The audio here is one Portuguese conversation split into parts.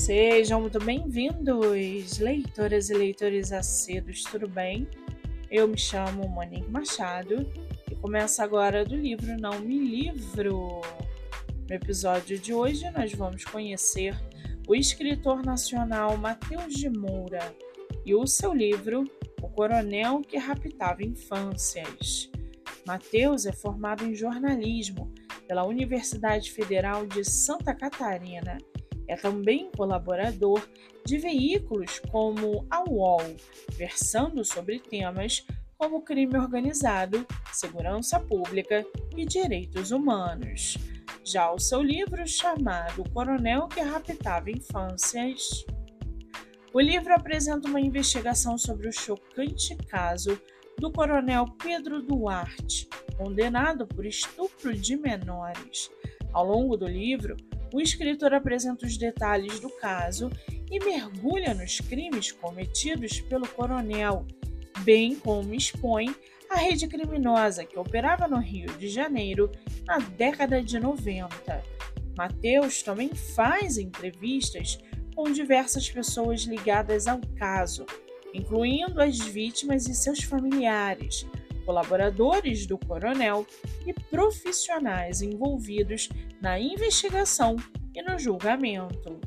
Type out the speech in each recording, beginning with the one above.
Sejam muito bem-vindos, leitoras e leitores acedos, tudo bem? Eu me chamo Monique Machado e começo agora do livro Não Me Livro. No episódio de hoje, nós vamos conhecer o escritor nacional Mateus de Moura e o seu livro O Coronel que Raptava Infâncias. Mateus é formado em jornalismo pela Universidade Federal de Santa Catarina é também colaborador de veículos como a UOL, versando sobre temas como crime organizado, segurança pública e direitos humanos. Já o seu livro chamado Coronel que Raptava Infâncias. O livro apresenta uma investigação sobre o chocante caso do coronel Pedro Duarte, condenado por estupro de menores. Ao longo do livro, o escritor apresenta os detalhes do caso e mergulha nos crimes cometidos pelo coronel, bem como expõe a rede criminosa que operava no Rio de Janeiro na década de 90. Mateus também faz entrevistas com diversas pessoas ligadas ao caso, incluindo as vítimas e seus familiares, colaboradores do coronel e profissionais envolvidos na investigação e no julgamento.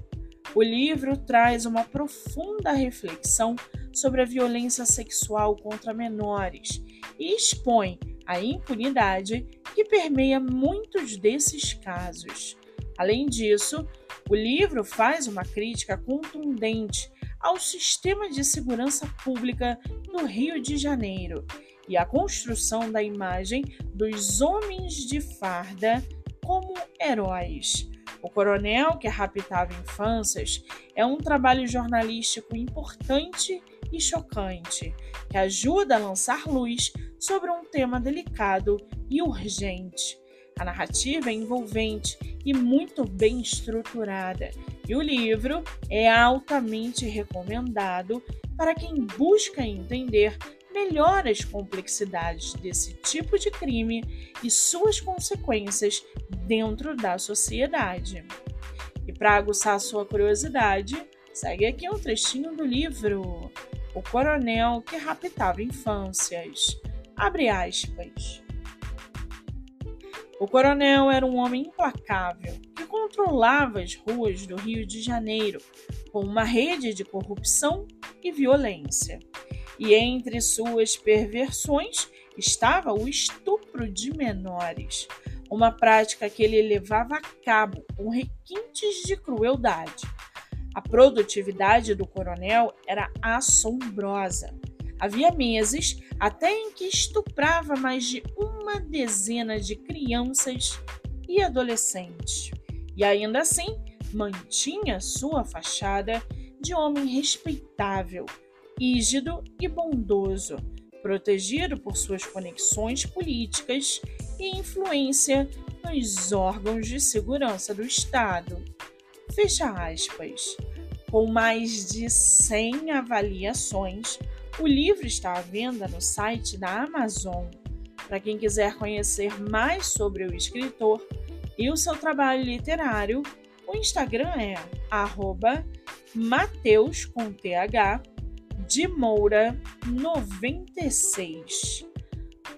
O livro traz uma profunda reflexão sobre a violência sexual contra menores e expõe a impunidade que permeia muitos desses casos. Além disso, o livro faz uma crítica contundente ao sistema de segurança pública no Rio de Janeiro e a construção da imagem dos homens de farda como heróis. O Coronel que raptava infâncias é um trabalho jornalístico importante e chocante, que ajuda a lançar luz sobre um tema delicado e urgente. A narrativa é envolvente e muito bem estruturada, e o livro é altamente recomendado para quem busca entender melhora as complexidades desse tipo de crime e suas consequências dentro da sociedade. E para aguçar sua curiosidade, segue aqui um trechinho do livro O Coronel que Raptava Infâncias. Abre aspas. O coronel era um homem implacável que controlava as ruas do Rio de Janeiro com uma rede de corrupção e violência e entre suas perversões estava o estupro de menores, uma prática que ele levava a cabo com requintes de crueldade. A produtividade do coronel era assombrosa. Havia meses até em que estuprava mais de uma dezena de crianças e adolescentes. E ainda assim mantinha sua fachada de homem respeitável rígido e bondoso, protegido por suas conexões políticas e influência nos órgãos de segurança do Estado. Fecha aspas. Com mais de 100 avaliações, o livro está à venda no site da Amazon. Para quem quiser conhecer mais sobre o escritor e o seu trabalho literário, o Instagram é Mateus com TH de Moura 96.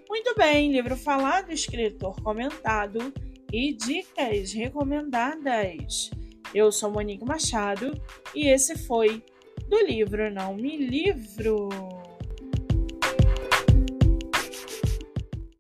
Muito bem, livro falado, escritor comentado e dicas recomendadas. Eu sou Monique Machado e esse foi do livro Não Me Livro.